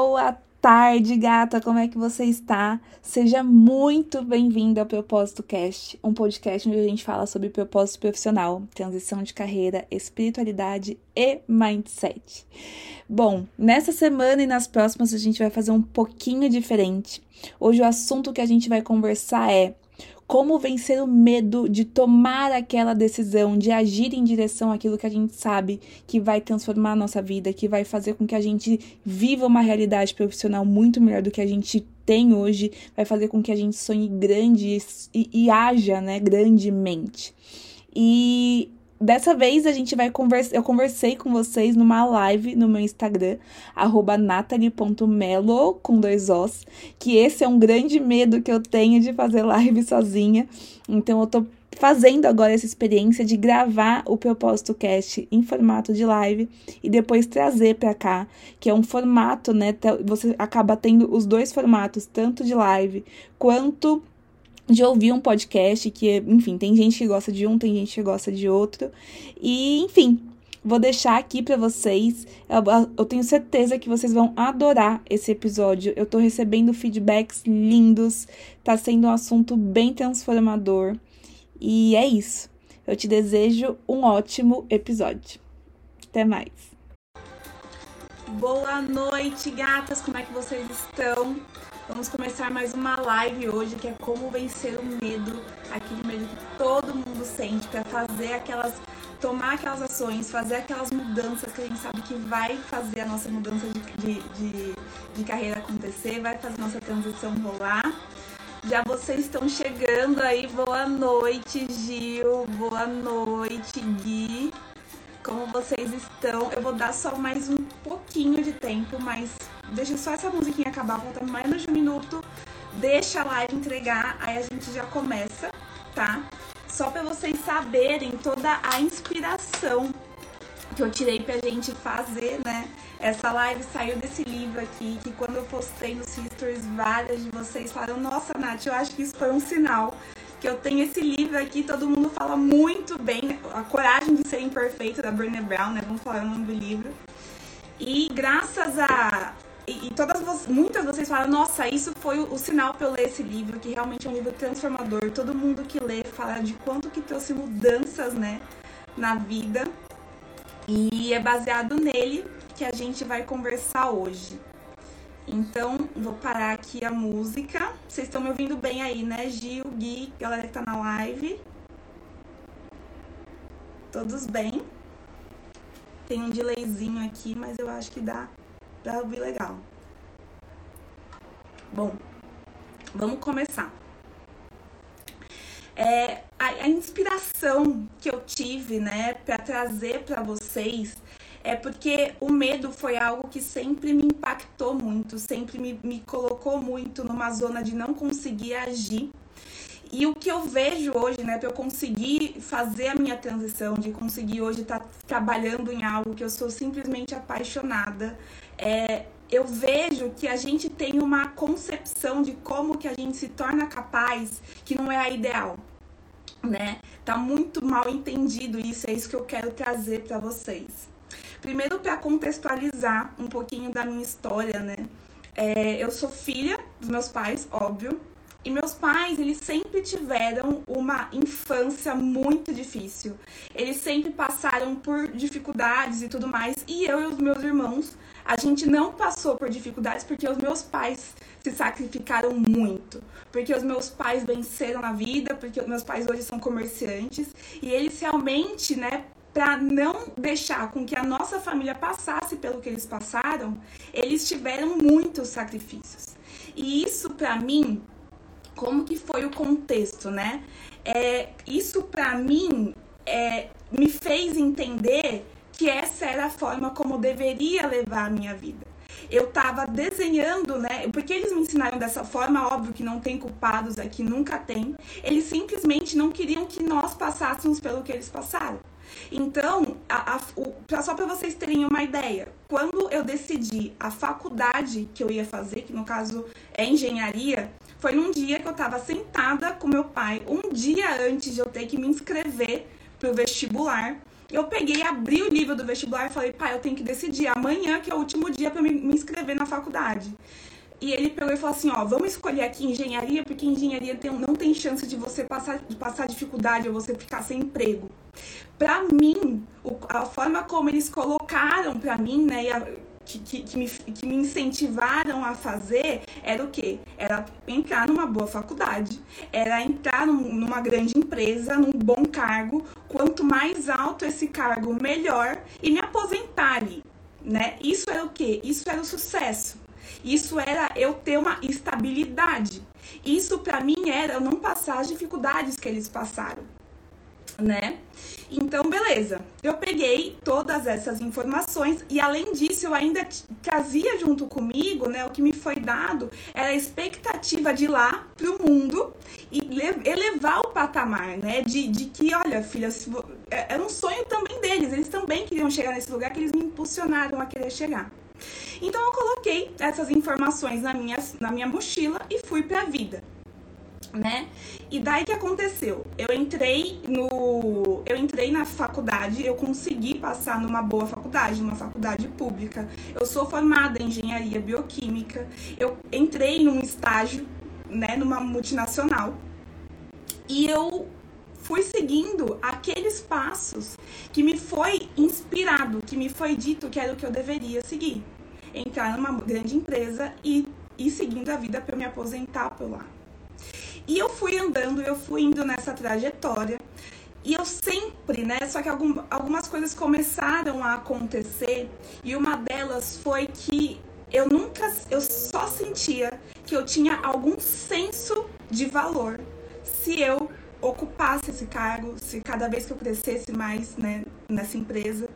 Boa tarde, gata. Como é que você está? Seja muito bem-vinda ao Propósito Cast, um podcast onde a gente fala sobre propósito profissional, transição de carreira, espiritualidade e mindset. Bom, nessa semana e nas próximas a gente vai fazer um pouquinho diferente. Hoje o assunto que a gente vai conversar é como vencer o medo de tomar aquela decisão, de agir em direção àquilo que a gente sabe que vai transformar a nossa vida, que vai fazer com que a gente viva uma realidade profissional muito melhor do que a gente tem hoje, vai fazer com que a gente sonhe grande e, e haja, né, grandemente. E Dessa vez a gente vai conversar. Eu conversei com vocês numa live no meu Instagram, natalie.melo com dois Os. Que esse é um grande medo que eu tenho de fazer live sozinha. Então eu tô fazendo agora essa experiência de gravar o Propósito Cast em formato de live e depois trazer para cá, que é um formato, né? Você acaba tendo os dois formatos, tanto de live quanto de ouvir um podcast que, enfim, tem gente que gosta de um, tem gente que gosta de outro. E, enfim, vou deixar aqui para vocês. Eu, eu, tenho certeza que vocês vão adorar esse episódio. Eu tô recebendo feedbacks lindos, tá sendo um assunto bem transformador. E é isso. Eu te desejo um ótimo episódio. Até mais. Boa noite, gatas. Como é que vocês estão? Vamos começar mais uma live hoje que é como vencer o medo, aquele medo que todo mundo sente para fazer aquelas tomar aquelas ações, fazer aquelas mudanças que a gente sabe que vai fazer a nossa mudança de, de, de, de carreira acontecer, vai fazer nossa transição rolar. Já vocês estão chegando aí, boa noite, Gil, boa noite, Gui. Como vocês estão? Eu vou dar só mais um pouquinho de tempo, mas deixa só essa musiquinha acabar, voltando menos de um minuto. Deixa a live entregar, aí a gente já começa, tá? Só para vocês saberem toda a inspiração que eu tirei pra gente fazer, né? Essa live saiu desse livro aqui, que quando eu postei nos stories, várias de vocês falaram, nossa, Nath, eu acho que isso foi um sinal. Que eu tenho esse livro aqui, todo mundo fala muito bem, A Coragem de Ser Imperfeito, da Brené Brown, né? Vamos falar o nome do livro. E graças a, e, e todas muitas de vocês falam, nossa, isso foi o, o, sinal para eu ler esse livro, que realmente é um livro transformador. Todo mundo que lê fala de quanto que trouxe mudanças, né, na vida. E é baseado nele que a gente vai conversar hoje. Então, vou parar aqui a música. Vocês estão me ouvindo bem aí, né? Gil, Gui, galera que tá na live. Todos bem? Tem um delayzinho aqui, mas eu acho que dá pra ouvir legal. Bom, vamos começar. É, a, a inspiração que eu tive, né, para trazer para vocês é porque o medo foi algo que sempre me impactou muito, sempre me, me colocou muito numa zona de não conseguir agir. E o que eu vejo hoje, né, para eu conseguir fazer a minha transição, de conseguir hoje estar tá trabalhando em algo que eu sou simplesmente apaixonada, é, eu vejo que a gente tem uma concepção de como que a gente se torna capaz que não é a ideal, né? Tá muito mal entendido isso, é isso que eu quero trazer para vocês. Primeiro para contextualizar um pouquinho da minha história, né? É, eu sou filha dos meus pais, óbvio, e meus pais, eles sempre tiveram uma infância muito difícil. Eles sempre passaram por dificuldades e tudo mais. E eu e os meus irmãos, a gente não passou por dificuldades porque os meus pais se sacrificaram muito. Porque os meus pais venceram na vida, porque os meus pais hoje são comerciantes. E eles realmente, né, para não deixar com que a nossa família passasse pelo que eles passaram, eles tiveram muitos sacrifícios. E isso para mim como que foi o contexto, né? É, isso para mim é, me fez entender que essa era a forma como eu deveria levar a minha vida. Eu estava desenhando, né? Porque eles me ensinaram dessa forma, óbvio que não tem culpados aqui, nunca tem. Eles simplesmente não queriam que nós passássemos pelo que eles passaram. Então, a, a, o, só para vocês terem uma ideia, quando eu decidi a faculdade que eu ia fazer, que no caso é engenharia, foi num dia que eu estava sentada com meu pai, um dia antes de eu ter que me inscrever para o vestibular. Eu peguei, abri o livro do vestibular e falei, pai, eu tenho que decidir amanhã, que é o último dia para me, me inscrever na faculdade. E ele pegou e falou assim, ó, vamos escolher aqui engenharia, porque engenharia tem, não tem chance de você passar, de passar dificuldade ou você ficar sem emprego. Pra mim, a forma como eles colocaram pra mim, né, que, que, que, me, que me incentivaram a fazer era o quê? Era entrar numa boa faculdade, era entrar num, numa grande empresa, num bom cargo. Quanto mais alto esse cargo, melhor, e me aposentar ali, né? Isso era o quê? Isso era o sucesso. Isso era eu ter uma estabilidade. Isso para mim era eu não passar as dificuldades que eles passaram, né? Então, beleza. Eu peguei todas essas informações e além disso, eu ainda trazia junto comigo, né, o que me foi dado era a expectativa de ir lá pro mundo e elevar o patamar, né, de, de que, olha, filha, é, era um sonho também deles, eles também queriam chegar nesse lugar que eles me impulsionaram a querer chegar. Então eu coloquei essas informações na minha, na minha mochila e fui para a vida. Né? E daí que aconteceu? Eu entrei no eu entrei na faculdade, eu consegui passar numa boa faculdade, numa faculdade pública. Eu sou formada em engenharia bioquímica. Eu entrei num estágio, né, numa multinacional. E eu fui seguindo aqueles passos que me foi inspirado, que me foi dito que era o que eu deveria seguir. Entrar numa grande empresa e ir seguindo a vida para me aposentar por lá. E eu fui andando, eu fui indo nessa trajetória. E eu sempre, né? Só que algum, algumas coisas começaram a acontecer. E uma delas foi que eu nunca, eu só sentia que eu tinha algum senso de valor se eu ocupasse esse cargo, se cada vez que eu crescesse mais né, nessa empresa.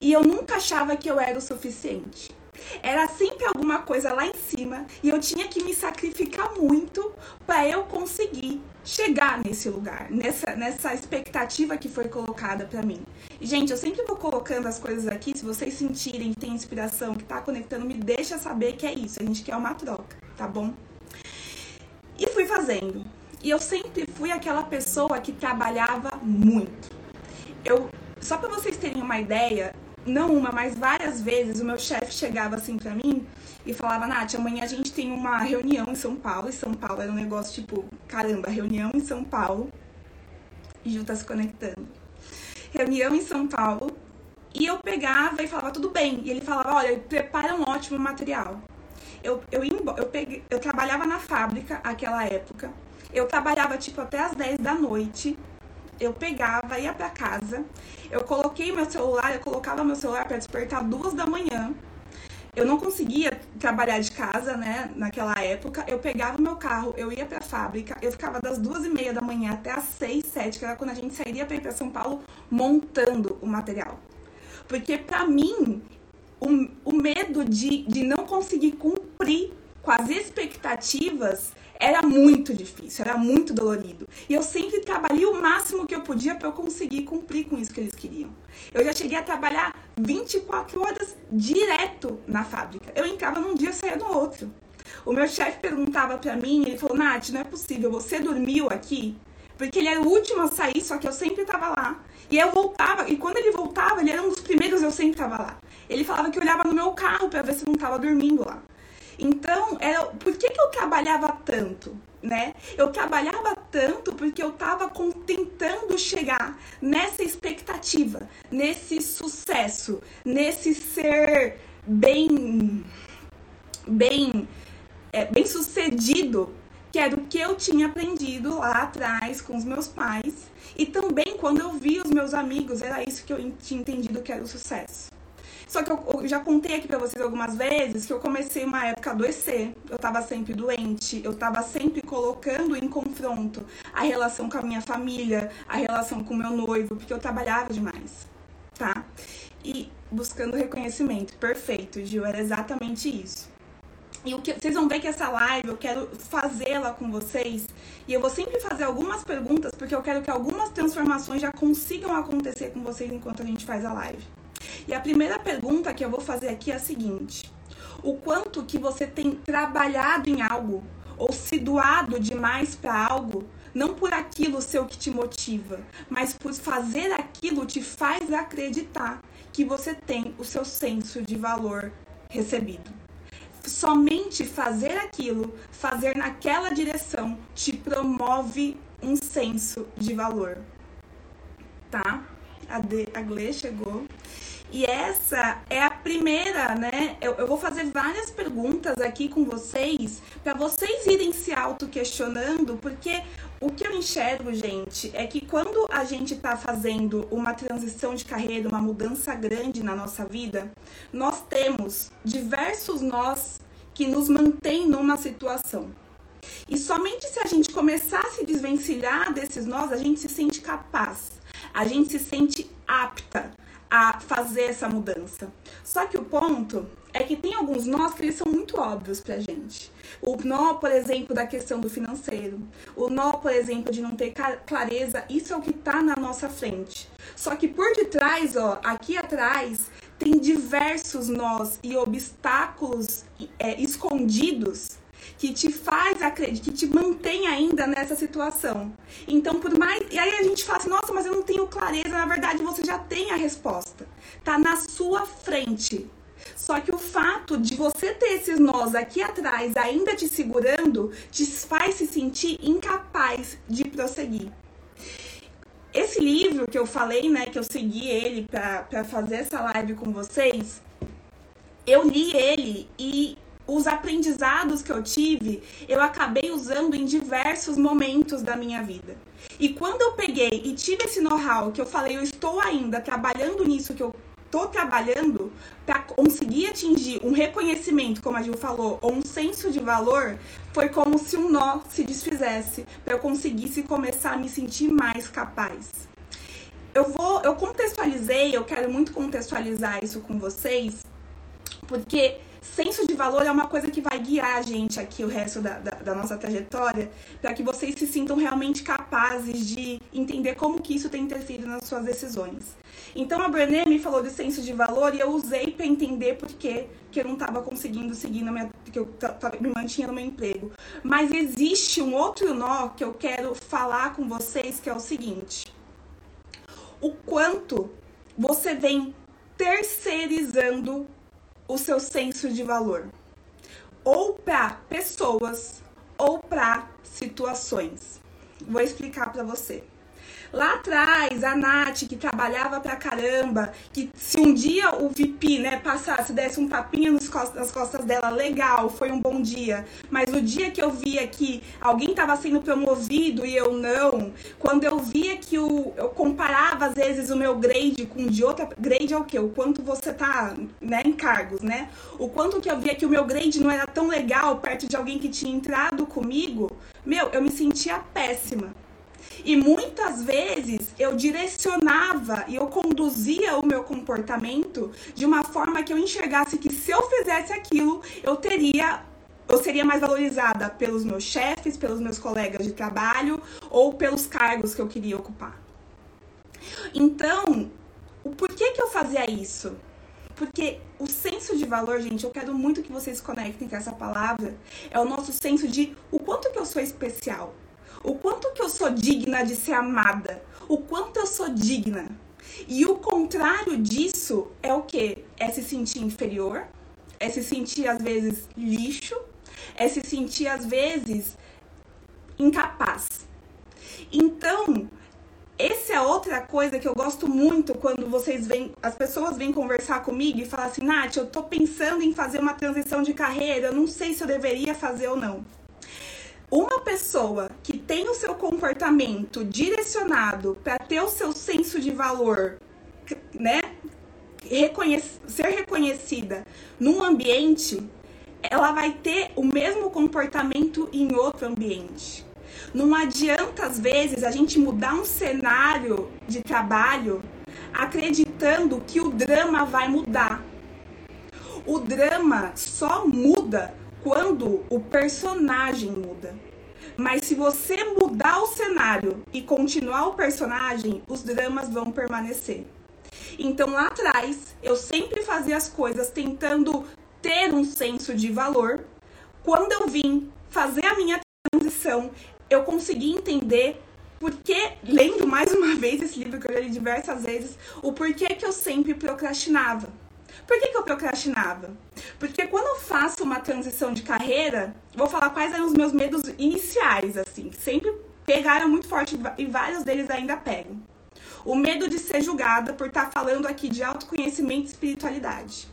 E eu nunca achava que eu era o suficiente. Era sempre alguma coisa lá em cima e eu tinha que me sacrificar muito para eu conseguir chegar nesse lugar, nessa, nessa expectativa que foi colocada para mim. Gente, eu sempre vou colocando as coisas aqui, se vocês sentirem que tem inspiração, que tá conectando, me deixa saber que é isso, a gente quer uma troca, tá bom? E fui fazendo. E eu sempre fui aquela pessoa que trabalhava muito. Eu, só para vocês terem uma ideia, não uma, mas várias vezes o meu chefe chegava assim para mim e falava: Nath, amanhã a gente tem uma reunião em São Paulo. E São Paulo era um negócio tipo: caramba, reunião em São Paulo. E Ju tá se conectando. Reunião em São Paulo. E eu pegava e falava: tudo bem. E ele falava: olha, prepara um ótimo material. Eu, eu, eu, peguei, eu trabalhava na fábrica aquela época. Eu trabalhava tipo até as 10 da noite. Eu pegava, ia para casa. Eu coloquei meu celular, eu colocava meu celular para despertar duas da manhã. Eu não conseguia trabalhar de casa, né? Naquela época, eu pegava o meu carro, eu ia pra fábrica, eu ficava das duas e meia da manhã até as seis, sete, que era quando a gente sairia para ir pra São Paulo, montando o material. Porque para mim, o, o medo de, de não conseguir cumprir com as expectativas era muito difícil, era muito dolorido. E eu sempre trabalhei o máximo que eu podia para eu conseguir cumprir com isso que eles queriam. Eu já cheguei a trabalhar 24 horas direto na fábrica. Eu entrava num dia e saía no outro. O meu chefe perguntava para mim, ele falou: "Nath, não é possível, você dormiu aqui?" Porque ele era o último a sair, só que eu sempre tava lá. E eu voltava, e quando ele voltava, ele era um dos primeiros, eu sempre tava lá. Ele falava que olhava no meu carro para ver se eu não tava dormindo lá. Então, era, por que, que eu trabalhava tanto? Né? Eu trabalhava tanto porque eu estava tentando chegar nessa expectativa, nesse sucesso, nesse ser bem, bem, é, bem sucedido, que era o que eu tinha aprendido lá atrás com os meus pais e também quando eu vi os meus amigos, era isso que eu tinha entendido que era o sucesso. Só que eu, já contei aqui pra vocês algumas vezes que eu comecei uma época a adoecer. Eu tava sempre doente, eu tava sempre colocando em confronto a relação com a minha família, a relação com o meu noivo, porque eu trabalhava demais, tá? E buscando reconhecimento. Perfeito, Gil, era exatamente isso. E o que vocês vão ver que essa live eu quero fazê-la com vocês. E eu vou sempre fazer algumas perguntas, porque eu quero que algumas transformações já consigam acontecer com vocês enquanto a gente faz a live. E a primeira pergunta que eu vou fazer aqui é a seguinte: o quanto que você tem trabalhado em algo ou se doado demais para algo não por aquilo ser o que te motiva, mas por fazer aquilo te faz acreditar que você tem o seu senso de valor recebido. Somente fazer aquilo, fazer naquela direção, te promove um senso de valor. Tá? A, a Gle chegou. E essa é a primeira, né? Eu, eu vou fazer várias perguntas aqui com vocês, para vocês irem se auto-questionando, porque o que eu enxergo, gente, é que quando a gente está fazendo uma transição de carreira, uma mudança grande na nossa vida, nós temos diversos nós que nos mantêm numa situação. E somente se a gente começar a se desvencilhar desses nós, a gente se sente capaz, a gente se sente apta a fazer essa mudança. Só que o ponto é que tem alguns nós que eles são muito óbvios pra gente. O nó, por exemplo, da questão do financeiro. O nó, por exemplo, de não ter clareza. Isso é o que tá na nossa frente. Só que por detrás, ó, aqui atrás, tem diversos nós e obstáculos é, escondidos que te faz acreditar, que te mantém ainda nessa situação. Então, por mais. E aí a gente fala assim, nossa, mas eu não tenho clareza. Na verdade, você já tem a resposta. Tá na sua frente. Só que o fato de você ter esses nós aqui atrás ainda te segurando te faz se sentir incapaz de prosseguir. Esse livro que eu falei, né, que eu segui ele para fazer essa live com vocês, eu li ele e os aprendizados que eu tive, eu acabei usando em diversos momentos da minha vida. E quando eu peguei e tive esse know-how, que eu falei, eu estou ainda trabalhando nisso que eu estou trabalhando para conseguir atingir um reconhecimento, como a Gil falou, ou um senso de valor, foi como se um nó se desfizesse para eu conseguisse começar a me sentir mais capaz. Eu vou, eu contextualizei, eu quero muito contextualizar isso com vocês, porque senso de valor é uma coisa que vai guiar a gente aqui o resto da, da, da nossa trajetória, para que vocês se sintam realmente capazes de entender como que isso tem interferido nas suas decisões. Então a Brené me falou de senso de valor e eu usei para entender por que eu não estava conseguindo seguir na minha, que eu me mantinha no meu emprego. Mas existe um outro nó que eu quero falar com vocês que é o seguinte: o quanto você vem terceirizando o seu senso de valor, ou para pessoas ou para situações. Vou explicar para você. Lá atrás, a Nath, que trabalhava pra caramba, que se um dia o VP, né, passasse, desse um tapinha nas costas, nas costas dela, legal, foi um bom dia. Mas o dia que eu via que alguém tava sendo promovido e eu não, quando eu via que o, eu comparava às vezes o meu grade com de outra, grade é o quê? O quanto você tá, né, em cargos, né? O quanto que eu via que o meu grade não era tão legal perto de alguém que tinha entrado comigo, meu, eu me sentia péssima. E muitas vezes eu direcionava e eu conduzia o meu comportamento de uma forma que eu enxergasse que se eu fizesse aquilo, eu teria eu seria mais valorizada pelos meus chefes, pelos meus colegas de trabalho ou pelos cargos que eu queria ocupar. Então, o porquê que eu fazia isso? Porque o senso de valor, gente, eu quero muito que vocês conectem com essa palavra, é o nosso senso de o quanto que eu sou especial, o quanto que eu sou digna de ser amada, o quanto eu sou digna. E o contrário disso é o que? É se sentir inferior, é se sentir às vezes lixo, é se sentir às vezes incapaz. Então, essa é outra coisa que eu gosto muito quando vocês vêm, as pessoas vêm conversar comigo e falam assim, Nath, eu tô pensando em fazer uma transição de carreira, eu não sei se eu deveria fazer ou não. Uma pessoa que tem o seu comportamento direcionado para ter o seu senso de valor, né, ser reconhecida num ambiente, ela vai ter o mesmo comportamento em outro ambiente. Não adianta, às vezes, a gente mudar um cenário de trabalho acreditando que o drama vai mudar. O drama só muda quando o personagem muda. Mas se você mudar o cenário e continuar o personagem, os dramas vão permanecer. Então lá atrás, eu sempre fazia as coisas tentando ter um senso de valor. Quando eu vim fazer a minha transição, eu consegui entender porque, lendo mais uma vez esse livro que eu já li diversas vezes, o porquê que eu sempre procrastinava. Por que, que eu procrastinava? Porque quando eu faço uma transição de carreira, vou falar quais eram os meus medos iniciais, assim, sempre pegaram muito forte e vários deles ainda pegam. O medo de ser julgada por estar falando aqui de autoconhecimento e espiritualidade.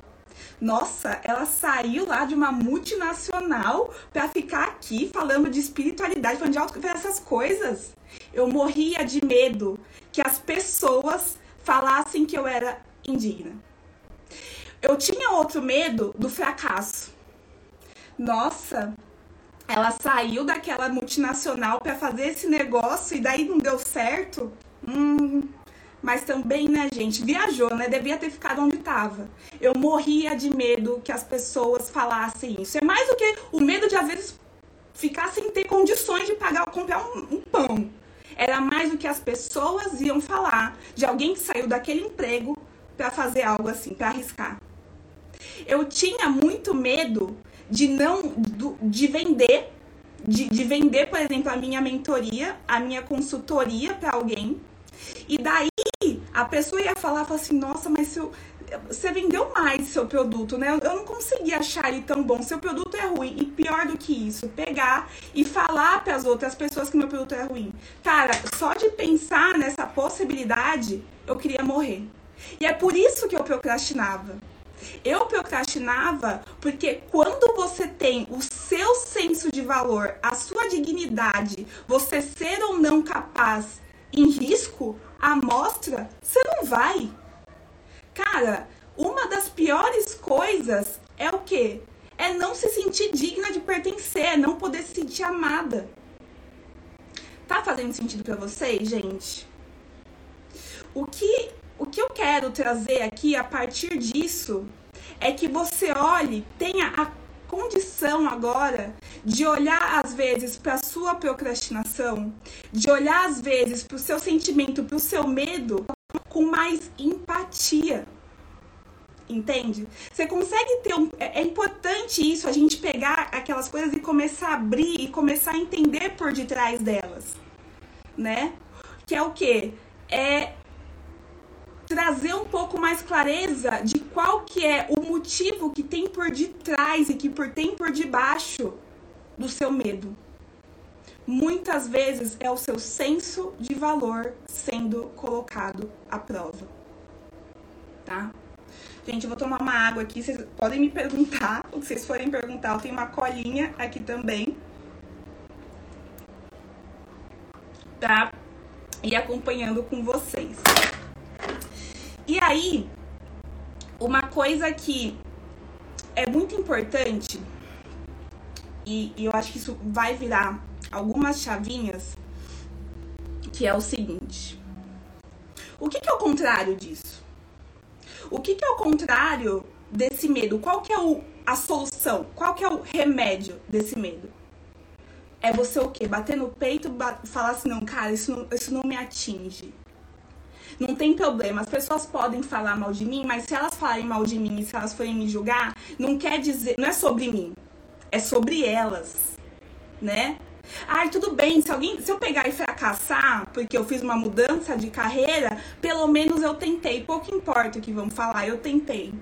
Nossa, ela saiu lá de uma multinacional para ficar aqui falando de espiritualidade, falando de autoconhecimento, essas coisas. Eu morria de medo que as pessoas falassem que eu era indigna. Eu tinha outro medo do fracasso. Nossa, ela saiu daquela multinacional para fazer esse negócio e daí não deu certo. Hum, mas também, né, gente, viajou, né? Devia ter ficado onde estava. Eu morria de medo que as pessoas falassem isso. É mais do que o medo de às vezes ficar sem ter condições de pagar, comprar um, um pão. Era mais do que as pessoas iam falar de alguém que saiu daquele emprego para fazer algo assim, para arriscar. Eu tinha muito medo de não de vender, de, de vender, por exemplo, a minha mentoria, a minha consultoria para alguém. E daí a pessoa ia falar, falar assim, nossa, mas seu, você vendeu mais seu produto, né? Eu não consegui achar ele tão bom. Seu produto é ruim. E pior do que isso, pegar e falar para as outras pessoas que meu produto é ruim. Cara, só de pensar nessa possibilidade, eu queria morrer. E é por isso que eu procrastinava. Eu procrastinava porque quando você tem o seu senso de valor, a sua dignidade, você ser ou não capaz em risco, a mostra, você não vai. Cara, uma das piores coisas é o quê? É não se sentir digna de pertencer, é não poder se sentir amada. Tá fazendo sentido para vocês, gente? O que que eu quero trazer aqui a partir disso é que você olhe, tenha a condição agora de olhar às vezes para a sua procrastinação, de olhar às vezes para o seu sentimento, para o seu medo com mais empatia. Entende? Você consegue ter um. É, é importante isso, a gente pegar aquelas coisas e começar a abrir e começar a entender por detrás delas. Né? Que é o quê? É trazer um pouco mais clareza de qual que é o motivo que tem por detrás e que por tem por debaixo do seu medo. Muitas vezes é o seu senso de valor sendo colocado à prova. Tá? Gente, eu vou tomar uma água aqui. Vocês podem me perguntar. O que vocês forem perguntar, eu tenho uma colinha aqui também. Tá? E acompanhando com vocês. E aí, uma coisa que é muito importante, e, e eu acho que isso vai virar algumas chavinhas, que é o seguinte: o que, que é o contrário disso? O que, que é o contrário desse medo? Qual que é o, a solução? Qual que é o remédio desse medo? É você o quê? Bater no peito falar assim, não, cara, isso não, isso não me atinge. Não tem problema. As pessoas podem falar mal de mim, mas se elas falarem mal de mim e se elas forem me julgar, não quer dizer. Não é sobre mim. É sobre elas. Né? Ai, tudo bem, se alguém, se eu pegar e fracassar, porque eu fiz uma mudança de carreira, pelo menos eu tentei. Pouco importa o que vão falar, eu tentei.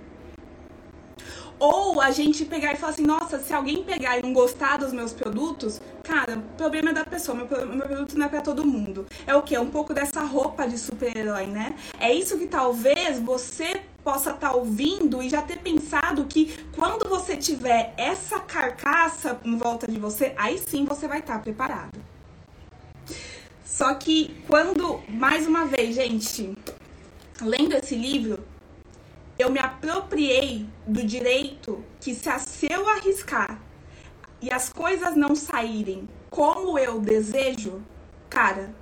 Ou a gente pegar e falar assim, nossa, se alguém pegar e não gostar dos meus produtos, cara, o problema é da pessoa, meu, meu produto não é para todo mundo. É o quê? Um pouco dessa roupa de super-herói, né? É isso que talvez você possa estar tá ouvindo e já ter pensado que quando você tiver essa carcaça em volta de você, aí sim você vai estar tá preparado. Só que quando, mais uma vez, gente, lendo esse livro, eu me apropriei do direito que se, se eu arriscar e as coisas não saírem como eu desejo, cara,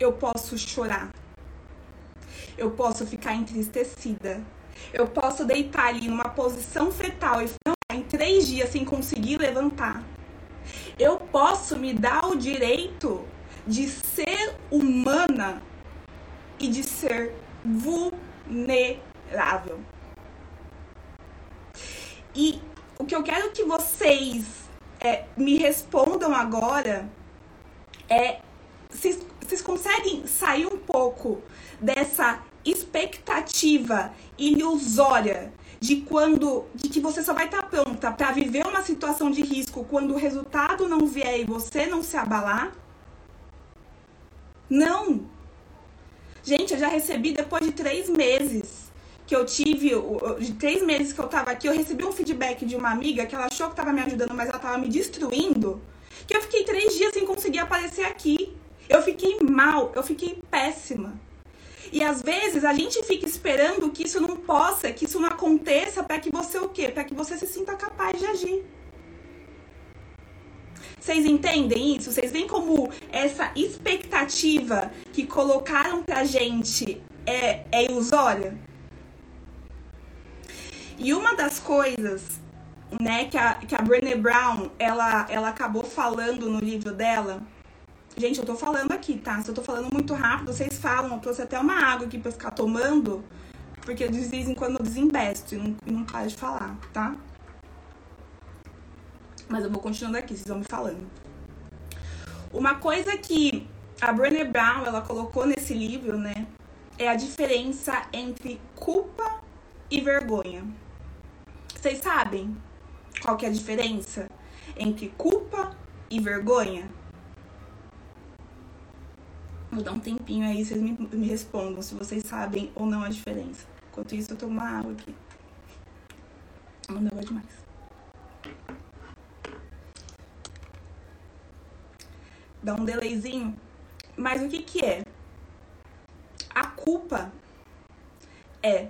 eu posso chorar. Eu posso ficar entristecida. Eu posso deitar ali numa posição fetal e ficar em três dias sem conseguir levantar. Eu posso me dar o direito de ser humana e de ser vulnerável. E o que eu quero que vocês é, me respondam agora É, vocês, vocês conseguem sair um pouco dessa expectativa ilusória de quando de que você só vai estar tá pronta para viver uma situação de risco quando o resultado não vier e você não se abalar? Não. Gente, eu já recebi depois de três meses que eu tive, de três meses que eu tava aqui, eu recebi um feedback de uma amiga que ela achou que tava me ajudando, mas ela tava me destruindo. Que eu fiquei três dias sem conseguir aparecer aqui. Eu fiquei mal, eu fiquei péssima. E às vezes a gente fica esperando que isso não possa, que isso não aconteça para que você o quê? Para que você se sinta capaz de agir. Vocês entendem isso? Vocês veem como essa expectativa que colocaram pra gente é, é ilusória? E uma das coisas, né, que a, que a Brené Brown, ela, ela acabou falando no livro dela, Gente, eu tô falando aqui, tá? Se eu tô falando muito rápido, vocês falam. Eu trouxe até uma água aqui pra ficar tomando, porque de vez em quando eu desinvesto e não, e não paro de falar, tá? Mas eu vou continuando aqui, vocês vão me falando. Uma coisa que a Brené Brown, ela colocou nesse livro, né? É a diferença entre culpa e vergonha. Vocês sabem qual que é a diferença entre culpa e vergonha? Vou dar um tempinho aí, vocês me, me respondam se vocês sabem ou não a diferença. Enquanto isso, eu tomo uma água aqui. Não demais. Dá um delayzinho. Mas o que que é? A culpa é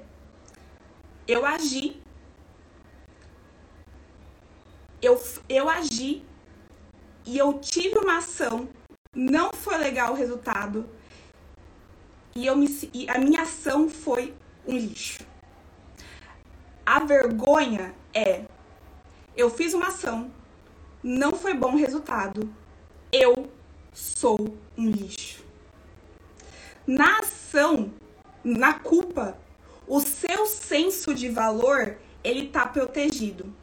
eu agi. Eu, eu agi e eu tive uma ação não foi legal o resultado e, eu me, e a minha ação foi um lixo. A vergonha é: eu fiz uma ação, não foi bom o resultado, eu sou um lixo. Na ação, na culpa, o seu senso de valor ele tá protegido.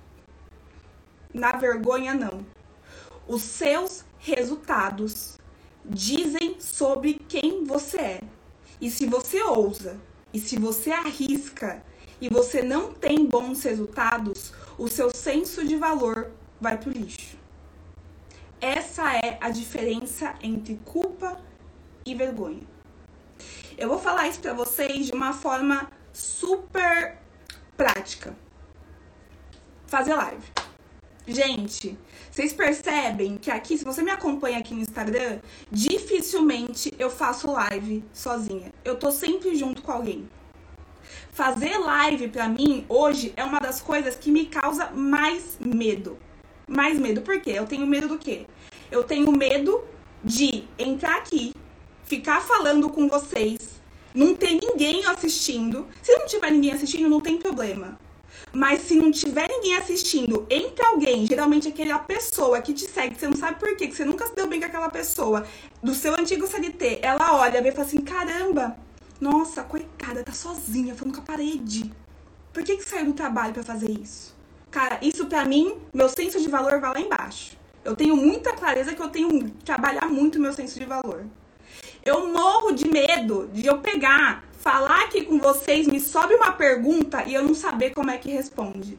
Na vergonha não. Os seus resultados dizem sobre quem você é. E se você ousa, e se você arrisca, e você não tem bons resultados, o seu senso de valor vai pro lixo. Essa é a diferença entre culpa e vergonha. Eu vou falar isso para vocês de uma forma super prática. Fazer live. Gente, vocês percebem que aqui, se você me acompanha aqui no Instagram, dificilmente eu faço live sozinha. Eu tô sempre junto com alguém. Fazer live para mim hoje é uma das coisas que me causa mais medo. Mais medo, por quê? Eu tenho medo do quê? Eu tenho medo de entrar aqui, ficar falando com vocês, não ter ninguém assistindo. Se não tiver ninguém assistindo, não tem problema. Mas se não tiver ninguém assistindo, entre alguém, geralmente aquela pessoa que te segue, que você não sabe por quê, que você nunca se deu bem com aquela pessoa, do seu antigo CLT, ela olha, vê e fala assim: caramba, nossa, coitada, tá sozinha, falando com a parede. Por que, que saiu do trabalho para fazer isso? Cara, isso pra mim, meu senso de valor vai lá embaixo. Eu tenho muita clareza que eu tenho que trabalhar muito meu senso de valor. Eu morro de medo de eu pegar falar aqui com vocês, me sobe uma pergunta e eu não saber como é que responde.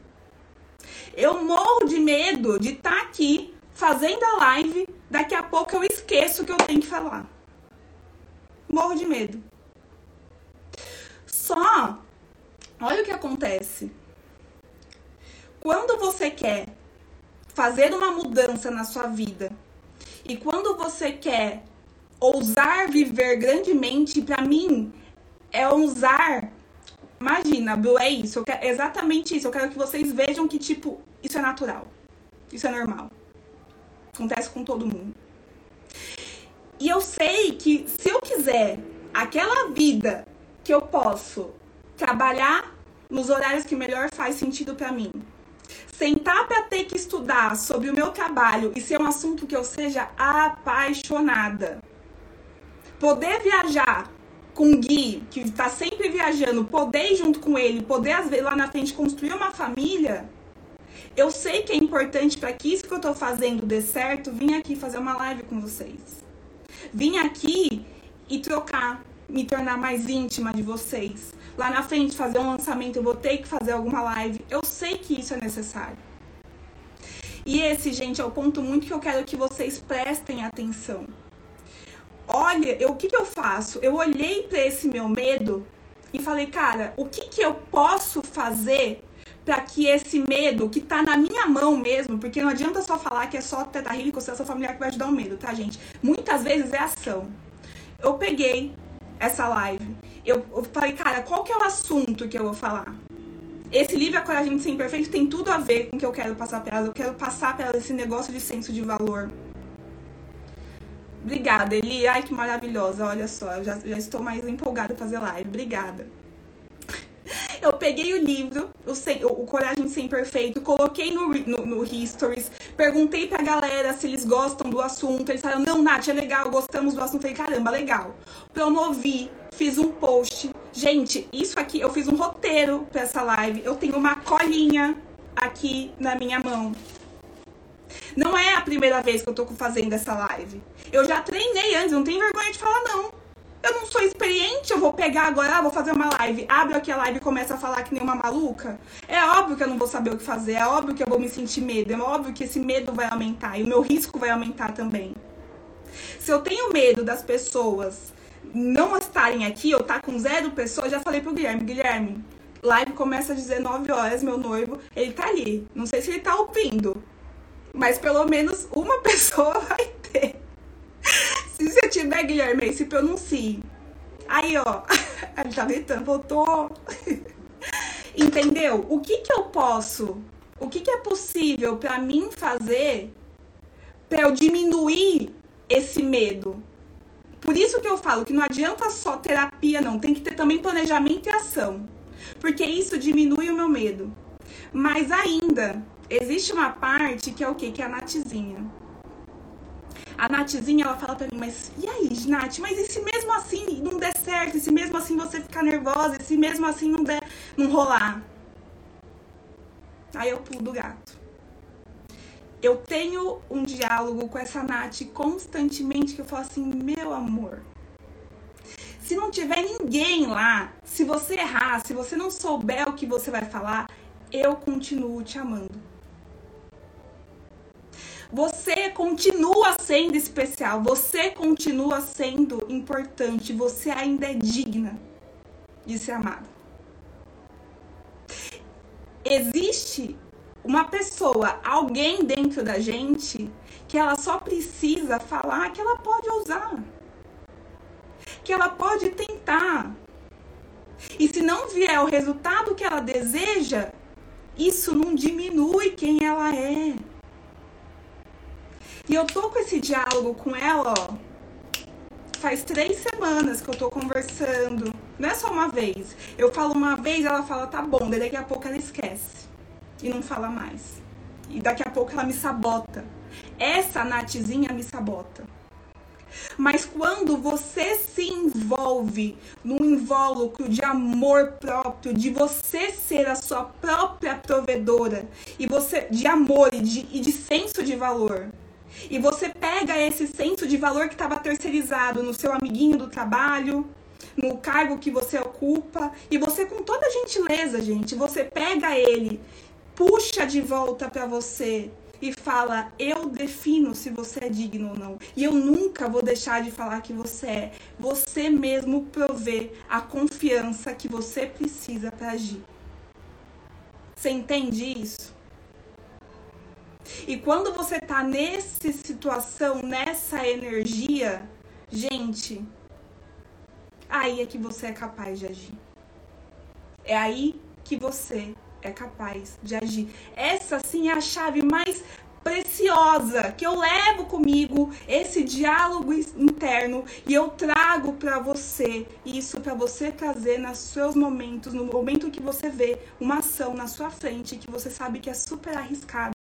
Eu morro de medo de estar tá aqui fazendo a live, daqui a pouco eu esqueço o que eu tenho que falar. Morro de medo. Só, olha o que acontece. Quando você quer fazer uma mudança na sua vida e quando você quer ousar viver grandemente, para mim, é usar. Imagina, é isso. Eu quero, exatamente isso. Eu quero que vocês vejam que, tipo, isso é natural. Isso é normal. Acontece com todo mundo. E eu sei que se eu quiser aquela vida que eu posso trabalhar nos horários que melhor faz sentido para mim, sentar para ter que estudar sobre o meu trabalho e ser um assunto que eu seja apaixonada, poder viajar com o Gui, que está sempre viajando, poder ir junto com ele, poder às vezes lá na frente construir uma família, eu sei que é importante para que isso que eu estou fazendo dê certo, vir aqui fazer uma live com vocês. vim aqui e trocar, me tornar mais íntima de vocês. Lá na frente, fazer um lançamento, eu vou ter que fazer alguma live. Eu sei que isso é necessário. E esse, gente, é o ponto muito que eu quero que vocês prestem atenção. Olha, eu, o que, que eu faço? Eu olhei para esse meu medo e falei, cara, o que, que eu posso fazer para que esse medo, que tá na minha mão mesmo, porque não adianta só falar que é só teta e constelação familiar que vai ajudar o medo, tá, gente? Muitas vezes é ação. Eu peguei essa live, eu, eu falei, cara, qual que é o assunto que eu vou falar? Esse livro, A Coragem de Ser Imperfeito, tem tudo a ver com o que eu quero passar para elas. Eu quero passar para elas esse negócio de senso de valor. Obrigada, Eli. Ai, que maravilhosa. Olha só, eu já, já estou mais empolgada para fazer live. Obrigada. Eu peguei o livro, o, o Coragem de Ser Imperfeito, coloquei no, no, no Histories, perguntei pra galera se eles gostam do assunto. Eles falaram, não, Nath, é legal, gostamos do assunto. Falei, caramba, legal. Promovi, fiz um post. Gente, isso aqui, eu fiz um roteiro pra essa live. Eu tenho uma colinha aqui na minha mão. Não é a primeira vez que eu tô fazendo essa live. Eu já treinei antes, não tenho vergonha de falar, não. Eu não sou experiente, eu vou pegar agora, ah, vou fazer uma live. Abro aqui a live e começo a falar que nem uma maluca. É óbvio que eu não vou saber o que fazer, é óbvio que eu vou me sentir medo, é óbvio que esse medo vai aumentar e o meu risco vai aumentar também. Se eu tenho medo das pessoas não estarem aqui, eu tá com zero pessoas, já falei pro Guilherme, Guilherme, live começa às 19 horas, meu noivo, ele tá ali. Não sei se ele tá ouvindo, mas pelo menos uma pessoa vai ter. Se você tiver, Guilherme, se pronuncie. Aí, ó. Gente tá gritando, voltou. Entendeu? O que que eu posso? O que que é possível para mim fazer para eu diminuir esse medo? Por isso que eu falo que não adianta só terapia, não. Tem que ter também planejamento e ação. Porque isso diminui o meu medo. Mas ainda, existe uma parte que é o quê? Que é a Natizinha. A Natzinha, ela fala pra mim, mas e aí, Nath? Mas e se mesmo assim não der certo? E se mesmo assim você ficar nervosa? E se mesmo assim não der, não rolar? Aí eu pulo do gato. Eu tenho um diálogo com essa Nath constantemente que eu falo assim, meu amor, se não tiver ninguém lá, se você errar, se você não souber o que você vai falar, eu continuo te amando. Você continua sendo especial, você continua sendo importante, você ainda é digna de ser amada. Existe uma pessoa, alguém dentro da gente que ela só precisa falar que ela pode usar. Que ela pode tentar. E se não vier o resultado que ela deseja, isso não diminui quem ela é. E eu tô com esse diálogo com ela, ó. Faz três semanas que eu tô conversando. Não é só uma vez. Eu falo uma vez, ela fala, tá bom. Daqui a pouco ela esquece. E não fala mais. E daqui a pouco ela me sabota. Essa Natzinha me sabota. Mas quando você se envolve num invólucro de amor próprio, de você ser a sua própria provedora, e você de amor e de, e de senso de valor, e você pega esse senso de valor que estava terceirizado no seu amiguinho do trabalho, no cargo que você ocupa, e você com toda gentileza, gente, você pega ele, puxa de volta para você e fala: "Eu defino se você é digno ou não. E eu nunca vou deixar de falar que você é. Você mesmo provê a confiança que você precisa para agir." Você entende isso? E quando você tá nessa situação, nessa energia, gente, aí é que você é capaz de agir. É aí que você é capaz de agir. Essa sim é a chave mais preciosa que eu levo comigo esse diálogo interno e eu trago para você isso para você trazer nos seus momentos, no momento que você vê uma ação na sua frente que você sabe que é super arriscada